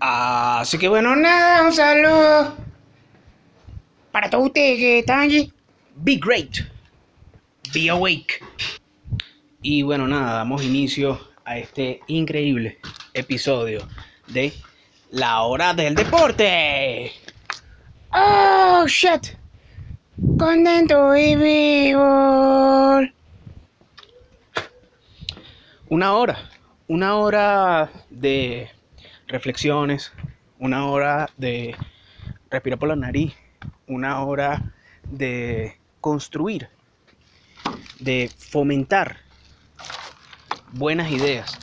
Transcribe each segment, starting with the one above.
Así que bueno, nada, un saludo para todos ustedes que están allí. Be great. Be awake. Y bueno, nada, damos inicio a este increíble episodio de La Hora del Deporte. Oh, shit. Contento y vivo. Una hora. Una hora de reflexiones. Una hora de respirar por la nariz. Una hora de construir. De fomentar buenas ideas.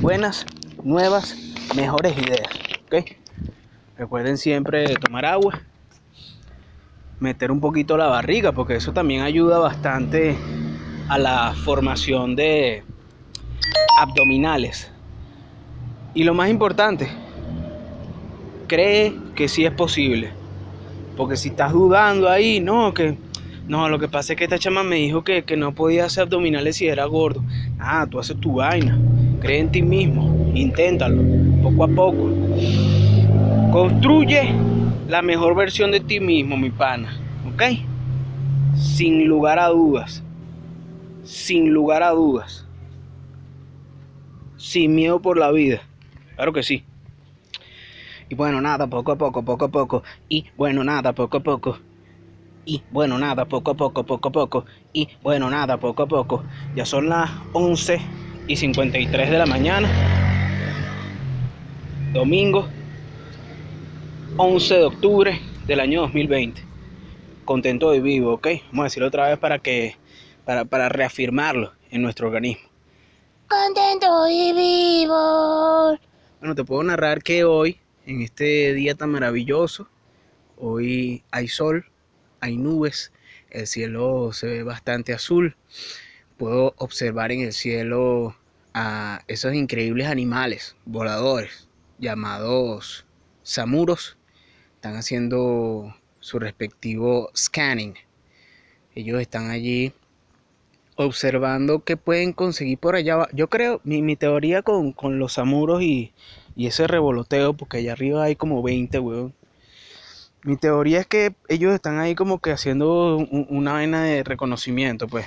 Buenas, nuevas, mejores ideas. ¿Ok? Recuerden siempre tomar agua. Meter un poquito la barriga, porque eso también ayuda bastante a la formación de abdominales. Y lo más importante, cree que sí es posible. Porque si estás dudando ahí, no, que no, lo que pasa es que esta chama me dijo que, que no podía hacer abdominales si era gordo. Ah, tú haces tu vaina. Cree en ti mismo. Inténtalo. Poco a poco. Construye la mejor versión de ti mismo, mi pana. ¿Ok? Sin lugar a dudas. Sin lugar a dudas. Sin miedo por la vida. Claro que sí. Y bueno, nada, poco a poco, poco a poco. Y bueno, nada, poco a poco. Y bueno, nada, poco a poco, poco a poco. Y bueno, nada, poco a poco. Ya son las 11 y 53 de la mañana. Domingo 11 de octubre del año 2020. Contento y vivo, ¿ok? Vamos a decirlo otra vez para que para, para reafirmarlo en nuestro organismo. Contento y vivo. Bueno, te puedo narrar que hoy, en este día tan maravilloso, hoy hay sol, hay nubes, el cielo se ve bastante azul. Puedo observar en el cielo a esos increíbles animales voladores llamados samuros. Están haciendo su respectivo scanning. Ellos están allí observando qué pueden conseguir por allá. Yo creo, mi, mi teoría con, con, los samuros y, y, ese revoloteo, porque allá arriba hay como 20, weón. Mi teoría es que ellos están ahí como que haciendo un, una vaina de reconocimiento, pues.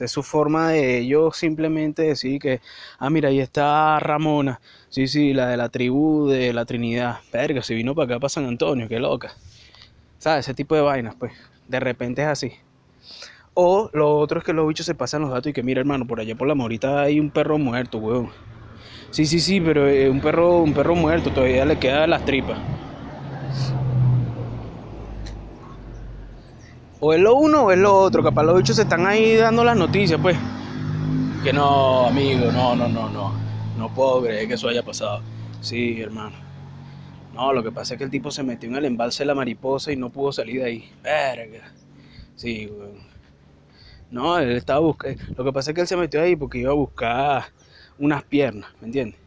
Es su forma de ellos simplemente decir que, ah, mira, ahí está Ramona. Sí, sí, la de la tribu de la Trinidad. Verga, se vino para acá, para San Antonio, qué loca. ¿Sabes? Ese tipo de vainas, pues. De repente es así. O lo otro es que los bichos se pasan los datos y que, mira, hermano, por allá por la morita hay un perro muerto, weón. Sí, sí, sí, pero eh, un perro, un perro muerto, todavía le queda las tripas. O es lo uno o es lo otro. Capaz los bichos se están ahí dando las noticias, pues. Que no, amigo, no, no, no, no. No puedo creer que eso haya pasado. Sí, hermano. No, lo que pasa es que el tipo se metió en el embalse de la mariposa y no pudo salir de ahí. Verga. Sí, weón. No, él estaba buscando. Lo que pasa es que él se metió ahí porque iba a buscar unas piernas, ¿me entiendes?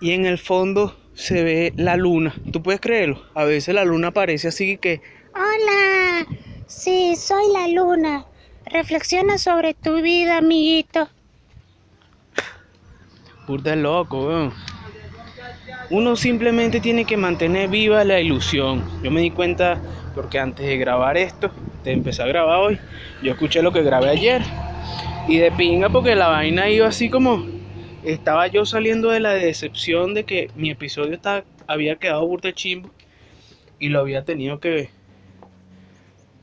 Y en el fondo se ve la luna. ¿Tú puedes creerlo? A veces la luna aparece así que. Hola. Sí, soy la luna. Reflexiona sobre tu vida, amiguito. Puta loco, weón. Uno simplemente tiene que mantener viva la ilusión. Yo me di cuenta porque antes de grabar esto, de empezar a grabar hoy, yo escuché lo que grabé ayer. Y de pinga porque la vaina iba así como... Estaba yo saliendo de la decepción de que mi episodio estaba, había quedado burda chimbo. Y lo había tenido que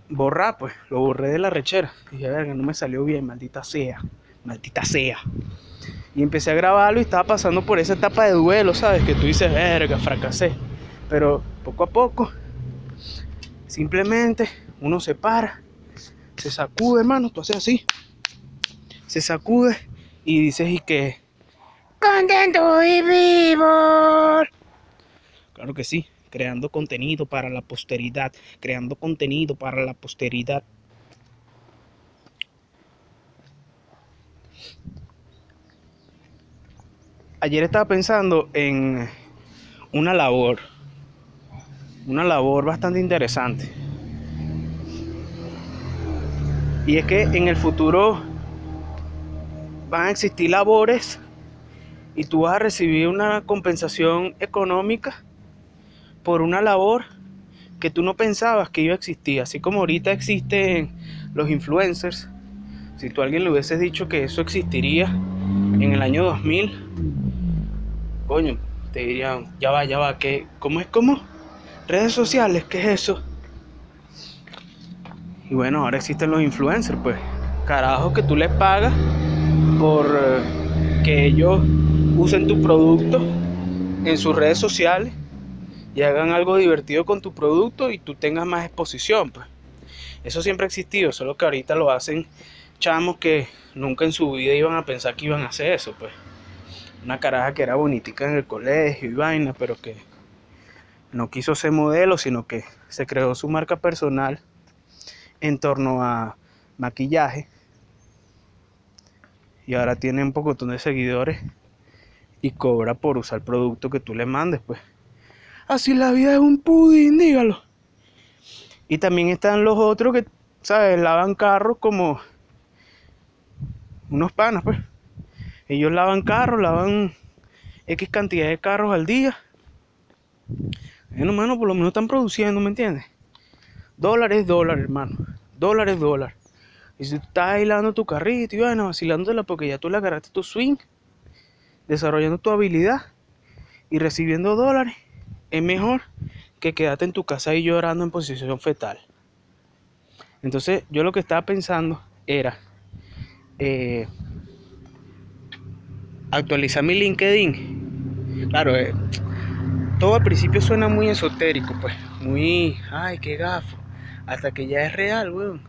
borrar, pues. Lo borré de la rechera. Y dije, verga, no me salió bien, maldita sea. Maldita sea. Y empecé a grabarlo y estaba pasando por esa etapa de duelo, ¿sabes? Que tú dices, verga, fracasé. Pero poco a poco, simplemente uno se para, se sacude, hermano, tú haces así. Se sacude y dices, ¿y qué? Contento y vivo. Claro que sí, creando contenido para la posteridad, creando contenido para la posteridad. Ayer estaba pensando en una labor, una labor bastante interesante. Y es que en el futuro van a existir labores y tú vas a recibir una compensación económica por una labor que tú no pensabas que iba a existir, así como ahorita existen los influencers. Si tú a alguien le hubieses dicho que eso existiría en el año 2000, coño, te dirían, ya va, ya va, ¿qué? ¿cómo es como? Redes sociales, ¿qué es eso? Y bueno, ahora existen los influencers, pues. Carajo que tú les pagas por eh, que ellos usen tu producto en sus redes sociales y hagan algo divertido con tu producto y tú tengas más exposición, pues. Eso siempre ha existido, solo que ahorita lo hacen chamos que nunca en su vida iban a pensar que iban a hacer eso, pues. Una caraja que era bonitica en el colegio y vaina, pero que no quiso ser modelo, sino que se creó su marca personal en torno a maquillaje. Y ahora tiene un poco de seguidores y cobra por usar producto que tú le mandes, pues. Así la vida es un pudín, dígalo. Y también están los otros que, ¿sabes? Lavan carros como unos panas, pues. Ellos lavan carros, lavan X cantidad de carros al día. Bueno, hermano, por lo menos están produciendo, ¿me entiendes? Dólares, dólares, hermano. Dólares, dólares. Y si tú estás bailando tu carrito y bueno, vacilándotela porque ya tú le agarraste tu swing, desarrollando tu habilidad y recibiendo dólares, es mejor que quedarte en tu casa y llorando en posición fetal. Entonces, yo lo que estaba pensando era eh, actualizar mi LinkedIn. Claro, eh, todo al principio suena muy esotérico, pues, muy, ay, qué gafo, hasta que ya es real, weón.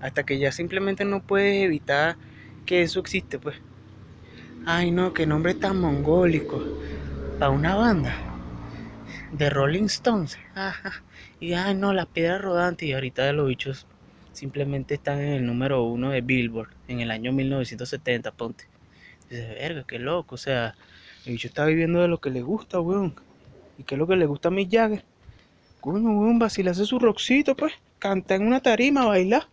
Hasta que ya simplemente no puedes evitar que eso existe, pues. Ay, no, qué nombre tan mongólico. Para una banda de Rolling Stones. Ajá. Y ay, no, la piedra rodante. Y ahorita los bichos simplemente están en el número uno de Billboard en el año 1970, ponte. Verga, qué loco. O sea, el bicho está viviendo de lo que le gusta, weón. ¿Y qué es lo que le gusta a Mick Jagger? Coño, weón, hace su rockcito, pues. Canta en una tarima, baila.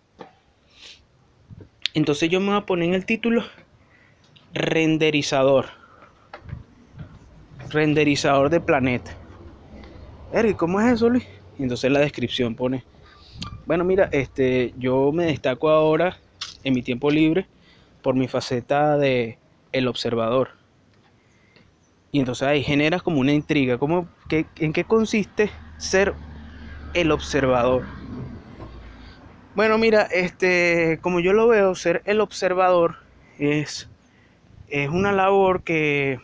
Entonces yo me voy a poner en el título renderizador. Renderizador de planeta. Eric, ¿cómo es eso, Luis? Y entonces la descripción pone, bueno, mira, este, yo me destaco ahora en mi tiempo libre por mi faceta de el observador. Y entonces ahí generas como una intriga, que, ¿en qué consiste ser el observador? Bueno, mira, este, como yo lo veo, ser el observador es, es una labor que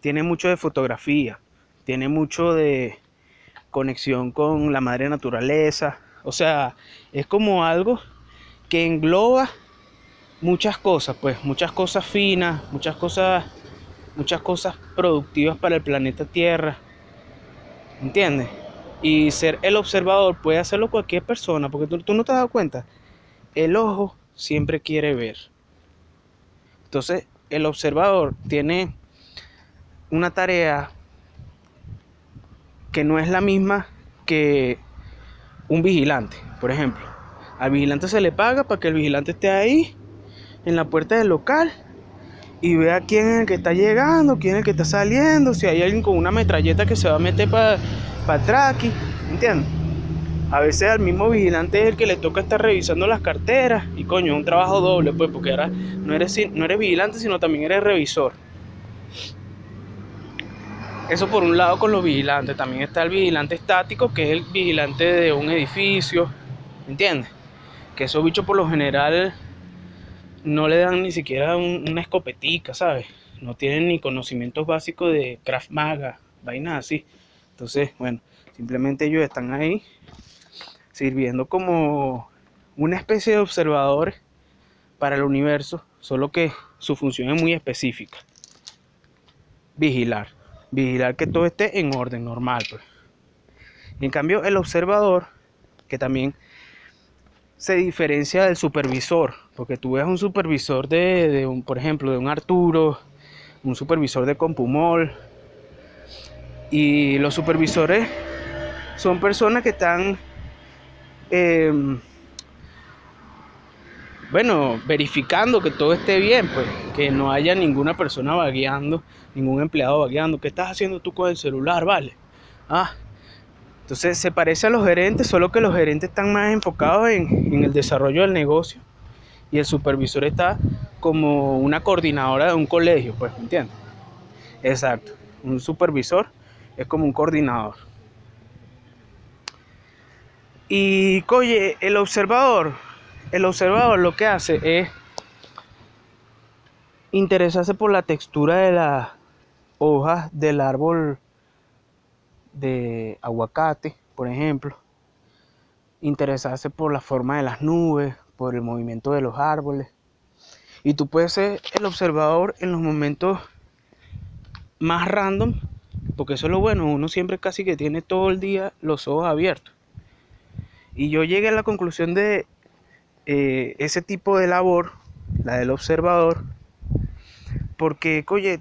tiene mucho de fotografía, tiene mucho de conexión con la madre naturaleza, o sea, es como algo que engloba muchas cosas, pues, muchas cosas finas, muchas cosas muchas cosas productivas para el planeta Tierra. ¿Entiendes? Y ser el observador puede hacerlo cualquier persona, porque tú, tú no te has dado cuenta. El ojo siempre quiere ver. Entonces, el observador tiene una tarea que no es la misma que un vigilante, por ejemplo. Al vigilante se le paga para que el vigilante esté ahí en la puerta del local y vea quién es el que está llegando, quién es el que está saliendo, si hay alguien con una metralleta que se va a meter para atrás aquí, ¿entiendes? A veces al mismo vigilante es el que le toca estar revisando las carteras y coño, un trabajo doble, pues, porque ahora no eres, no eres vigilante, sino también eres revisor. Eso por un lado con los vigilantes. También está el vigilante estático, que es el vigilante de un edificio. ¿Entiendes? Que esos bichos por lo general no le dan ni siquiera una escopetica, ¿sabes? No tienen ni conocimientos básicos de Kraft Maga, vainas así. Entonces, bueno, simplemente ellos están ahí sirviendo como una especie de observadores para el universo, solo que su función es muy específica. Vigilar, vigilar que todo esté en orden normal. Pues. En cambio, el observador, que también se diferencia del supervisor, porque tú ves un supervisor de, un, por ejemplo, de un Arturo, un supervisor de Compumol, y los supervisores son personas que están, eh, bueno, verificando que todo esté bien, pues, que no haya ninguna persona vagueando, ningún empleado vagueando. ¿Qué estás haciendo tú con el celular, vale? Ah, entonces se parece a los gerentes, solo que los gerentes están más enfocados en, el desarrollo del negocio y el supervisor está como una coordinadora de un colegio, pues, ¿me entiendes? Exacto, un supervisor es como un coordinador. Y, oye, el observador, el observador lo que hace es interesarse por la textura de las hojas del árbol de aguacate, por ejemplo. Interesarse por la forma de las nubes, por el movimiento de los árboles. Y tú puedes ser el observador en los momentos más random, porque eso es lo bueno, uno siempre casi que tiene todo el día los ojos abiertos. Y yo llegué a la conclusión de eh, ese tipo de labor, la del observador, porque, oye,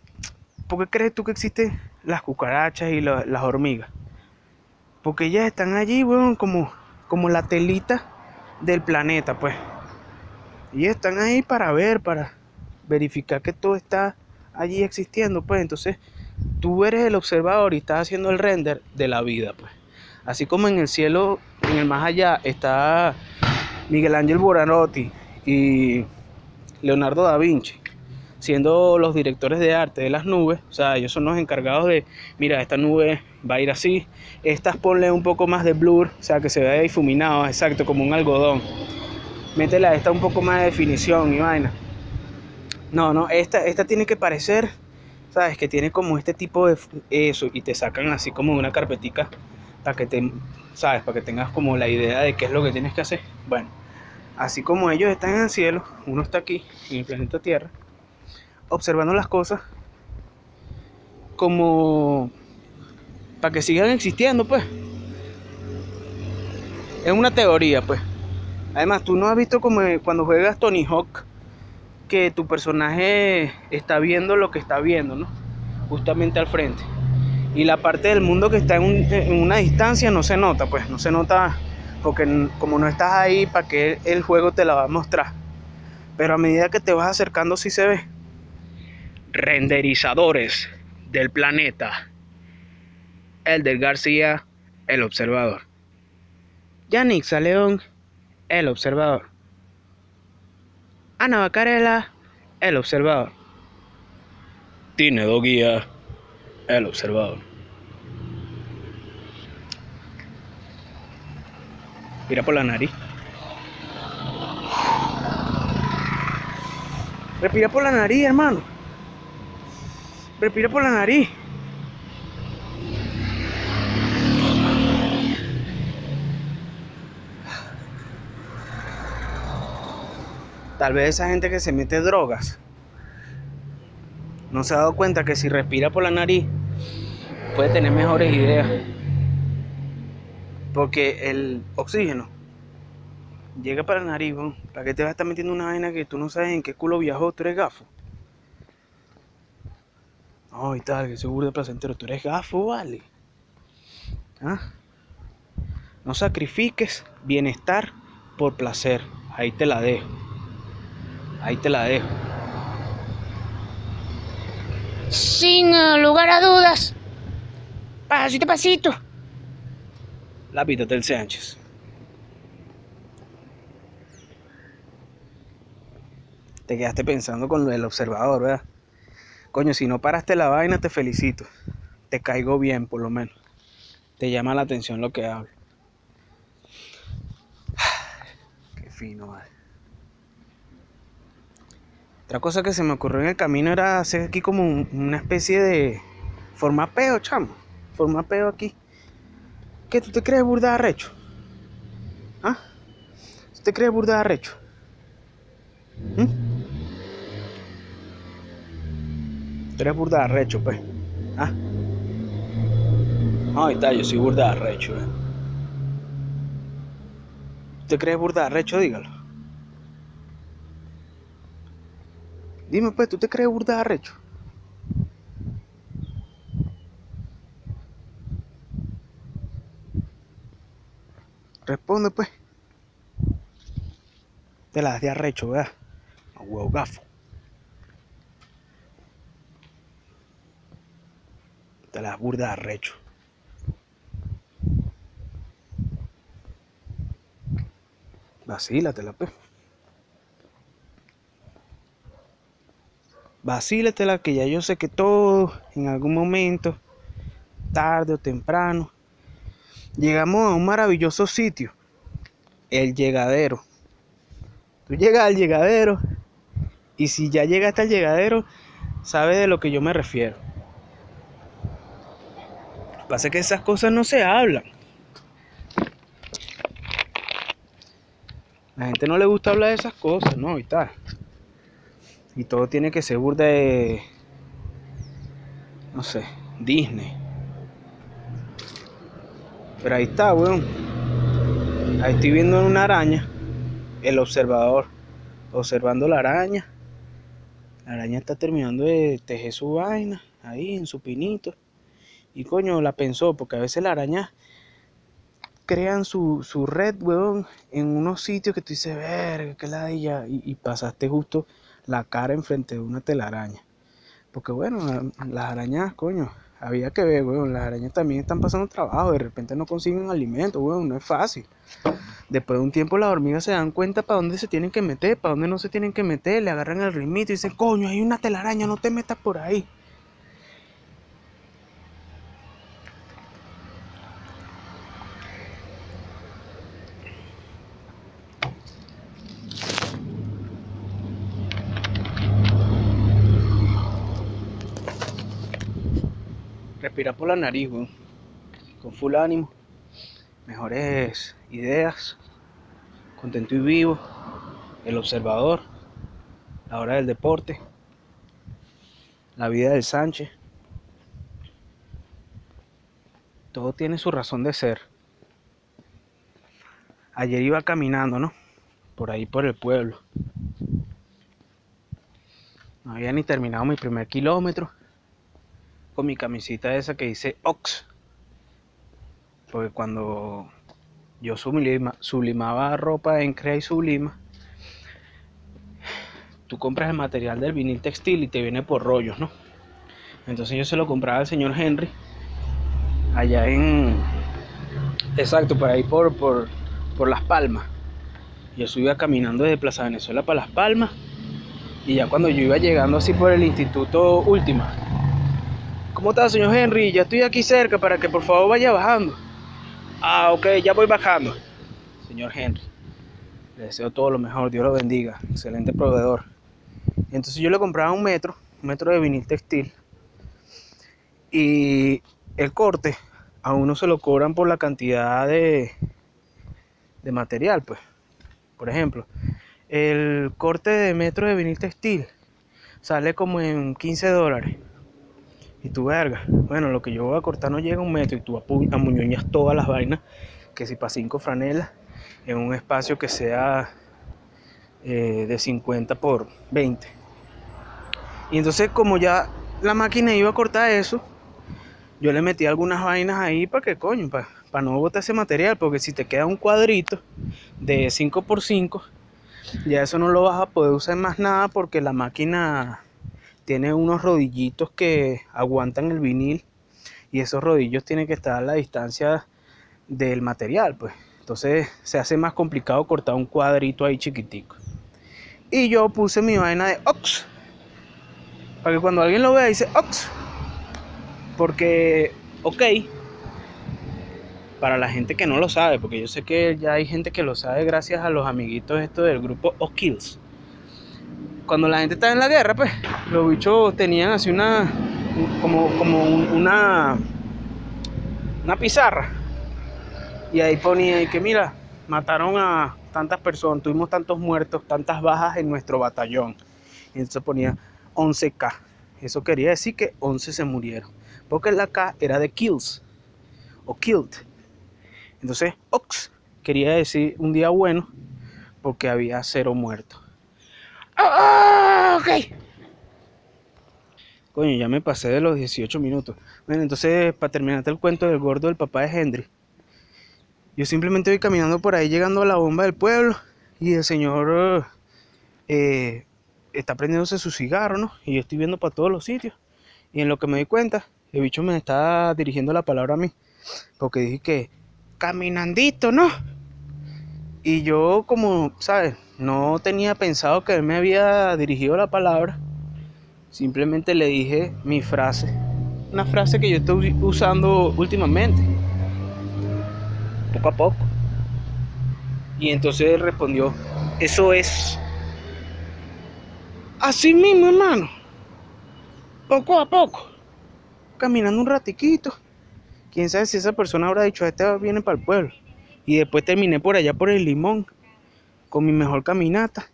¿por qué crees tú que existen las cucarachas y las hormigas? Porque ellas están allí, bueno, como, como la telita del planeta, pues. Y están ahí para ver, para verificar que todo está allí existiendo, pues. Entonces, tú eres el observador y estás haciendo el render de la vida, pues. Así como en el cielo, en el más allá, está Miguel Ángel Buonarroti y Leonardo da Vinci siendo los directores de arte de las nubes, o sea, ellos son los encargados de, mira, esta nube va a ir así, estas ponle un poco más de blur, o sea, que se vea difuminado, exacto, como un algodón. Métela a esta un poco más de definición y vaina. No, no, esta, esta tiene que parecer, sabes, que tiene como este tipo de eso y te sacan así como una carpetica para que te, sabes, para que tengas como la idea de qué es lo que tienes que hacer. Bueno, así como ellos están en el cielo, uno está aquí en el planeta Tierra observando las cosas como para que sigan existiendo, pues. Es una teoría, pues. Además, tú no has visto como cuando juegas Tony Hawk que tu personaje está viendo lo que está viendo, ¿no? Justamente al frente. Y la parte del mundo que está en, en una distancia no se nota, pues, no se nota porque como no estás ahí, para que el juego te la va a mostrar. Pero a medida que te vas acercando sí se ve renderizadores del planeta. Elder García, el observador. Yannick León, el observador. Ana Bacarela, el observador. Tinedo Guía, el observador. Mira por la nariz. Respira por la nariz, hermano. Respira por la nariz. Tal vez esa gente que se mete drogas no se ha dado cuenta que si respira por la nariz puede tener mejores ideas. Porque el oxígeno llega para la nariz, ¿para qué te vas a estar metiendo una vaina que tú no sabes en qué culo viajó? Tú eres. Ay, tal, que seguro de placentero. Tú eres gafo, vale. ¿Ah? No sacrifiques bienestar por placer. Ahí te la dejo. Ahí te la dejo. Sin eh, lugar a dudas. Pasito, pasito. Lápida del Sánchez. Te quedaste pensando con lo del observador, ¿verdad? Coño, si no paraste la vaina, te felicito. Te caigo bien, por lo menos. Te llama la atención lo que hablo. Qué fino, vale. Otra cosa que se me ocurrió en el camino era hacer aquí como una especie de formapeo, chamo. Formapeo aquí. ¿Qué tú te crees burda arrecho? ¿Ah? ¿Tú te crees burda arrecho? ¿Mm? Tú eres burda arrecho, pues. ¿Ah? Ahí está, yo soy burda arrecho, eh. ¿Te crees burda arrecho? Dígalo. Dime, pues, ¿tú te crees burda arrecho? Responde, pues. Te las de arrecho, ¿verdad? A huevo gafo. Te las burdas arrecho. Vacílatela, pues. Vacílatela que ya yo sé que todo en algún momento, tarde o temprano, llegamos a un maravilloso sitio, el llegadero. Tú llegas al llegadero y si ya llegaste al llegadero, sabes de lo que yo me refiero. Pasa que esas cosas no se hablan. La gente no le gusta hablar de esas cosas, ¿no? Y tal. Y todo tiene que ser burda de. No sé, Disney. Pero ahí está, weón. Ahí estoy viendo una araña. El observador. Observando la araña. La araña está terminando de tejer su vaina. Ahí en su pinito. Y coño, la pensó, porque a veces la araña crean su, su red, weón, en unos sitios que tú dices, verga, qué ladilla, y, y pasaste justo la cara enfrente de una telaraña. Porque bueno, las arañas, coño, había que ver, weón, las arañas también están pasando trabajo, de repente no consiguen alimento, weón, no es fácil. Después de un tiempo las hormigas se dan cuenta para dónde se tienen que meter, para dónde no se tienen que meter, le agarran el ritmito y dicen, coño, hay una telaraña, no te metas por ahí. Respira por la nariz, weón. Con full ánimo. Mejores ideas. Contento y vivo. El observador. La hora del deporte. La vida del Sánchez. Todo tiene su razón de ser. Ayer iba caminando, ¿no? Por ahí por el pueblo. No había ni terminado mi primer kilómetro con mi camisita esa que dice Ox. Porque cuando yo sublima, sublimaba ropa en Crea y Sublima, tú compras el material del vinil textil y te viene por rollos, ¿no? Entonces yo se lo compraba al señor Henry allá en exacto por ahí por, por, por Las Palmas. Yo subía caminando desde Plaza Venezuela para Las Palmas y ya cuando yo iba llegando así por el Instituto Última, ¿Cómo está, señor Henry? Ya estoy aquí cerca para que por favor vaya bajando. Ah, ok, ya voy bajando. Señor Henry, le deseo todo lo mejor, Dios lo bendiga. Excelente proveedor. Entonces yo le compraba un metro, un metro de vinil textil. Y el corte a uno se lo cobran por la cantidad de, de material, pues. Por ejemplo, el corte de metro de vinil textil sale como en 15 dólares. Y tú, verga, bueno, lo que yo voy a cortar no llega a un metro y tú amuñoñas todas las vainas, que si para cinco franelas, en un espacio que sea eh, de 50 por 20. Y entonces como ya la máquina iba a cortar eso, yo le metí algunas vainas ahí para que coño, para, para no botar ese material, porque si te queda un cuadrito de 5 por 5 ya eso no lo vas a poder usar más nada porque la máquina tiene unos rodillitos que aguantan el vinil y esos rodillos tienen que estar a la distancia del material, pues. Entonces se hace más complicado cortar un cuadrito ahí chiquitico. Y yo puse mi vaina de Ox. Para que cuando alguien lo vea dice Ox. Porque, ok. Para la gente que no lo sabe, porque yo sé que ya hay gente que lo sabe gracias a los amiguitos estos del grupo O'Kills cuando la gente estaba en la guerra, pues los bichos tenían así una, como, como una, una pizarra. Y ahí ponía que mira, mataron a tantas personas, tuvimos tantos muertos, tantas bajas en nuestro batallón. Y entonces ponía 11K. Eso quería decir que 11 se murieron. Porque la K era de kills o killed. Entonces, Ox quería decir un día bueno porque había cero muertos. Oh, ok. Coño, ya me pasé de los 18 minutos. Bueno, entonces, para terminarte el cuento del gordo del papá de Henry. Yo simplemente voy caminando por ahí llegando a la bomba del pueblo. Y el señor eh, está prendiéndose su cigarro, ¿no? Y yo estoy viendo para todos los sitios. Y en lo que me di cuenta, el bicho me está dirigiendo la palabra a mí. Porque dije que caminandito, ¿no? Y yo como, ¿sabes? No tenía pensado que él me había dirigido la palabra. Simplemente le dije mi frase. Una frase que yo estoy usando últimamente. Poco a poco. Y entonces él respondió, eso es. Así mismo, hermano. Poco a poco. Caminando un ratiquito. Quién sabe si esa persona habrá dicho, este viene para el pueblo. Y después terminé por allá por el limón. Con mi mejor caminata.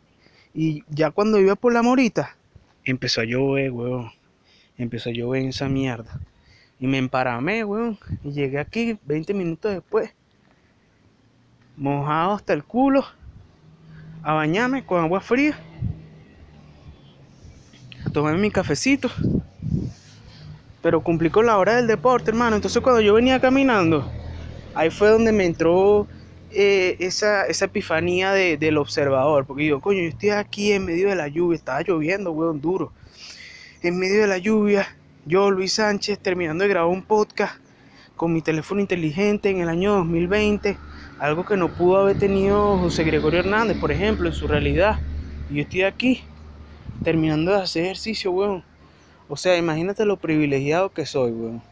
Y ya cuando iba por la morita, empezó a llover, weón. Empezó a llover en esa mierda. Y me emparamé, weón. Y llegué aquí 20 minutos después. Mojado hasta el culo. A bañarme con agua fría. A tomarme mi cafecito. Pero cumplí con la hora del deporte, hermano. Entonces cuando yo venía caminando, ahí fue donde me entró eh, esa, esa epifanía de, del observador. Porque yo, coño, yo estoy aquí en medio de la lluvia. Estaba lloviendo, weón, duro. En medio de la lluvia, yo, Luis Sánchez, terminando de grabar un podcast con mi teléfono inteligente en el año 2020. Algo que no pudo haber tenido José Gregorio Hernández, por ejemplo, en su realidad. Y yo estoy aquí, terminando de hacer ejercicio, weón. O sea, imagínate lo privilegiado que soy, weón.